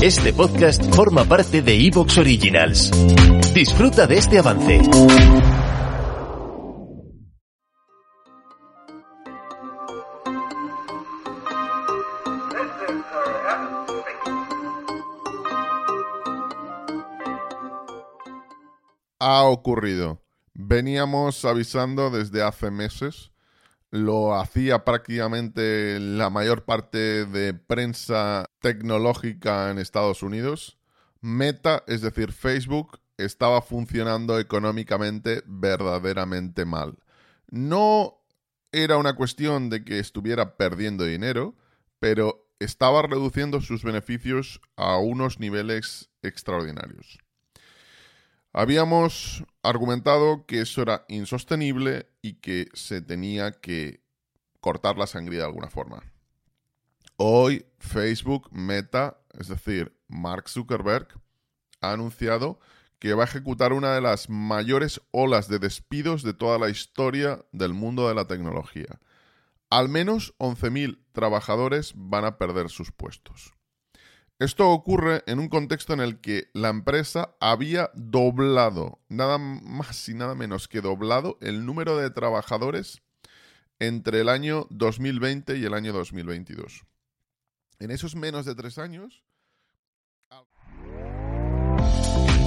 Este podcast forma parte de Evox Originals. Disfruta de este avance. Ha ocurrido. Veníamos avisando desde hace meses lo hacía prácticamente la mayor parte de prensa tecnológica en Estados Unidos. Meta, es decir, Facebook, estaba funcionando económicamente verdaderamente mal. No era una cuestión de que estuviera perdiendo dinero, pero estaba reduciendo sus beneficios a unos niveles extraordinarios. Habíamos argumentado que eso era insostenible y que se tenía que cortar la sangría de alguna forma. Hoy Facebook Meta, es decir, Mark Zuckerberg, ha anunciado que va a ejecutar una de las mayores olas de despidos de toda la historia del mundo de la tecnología. Al menos 11.000 trabajadores van a perder sus puestos. Esto ocurre en un contexto en el que la empresa había doblado, nada más y nada menos que doblado, el número de trabajadores entre el año 2020 y el año 2022. En esos menos de tres años,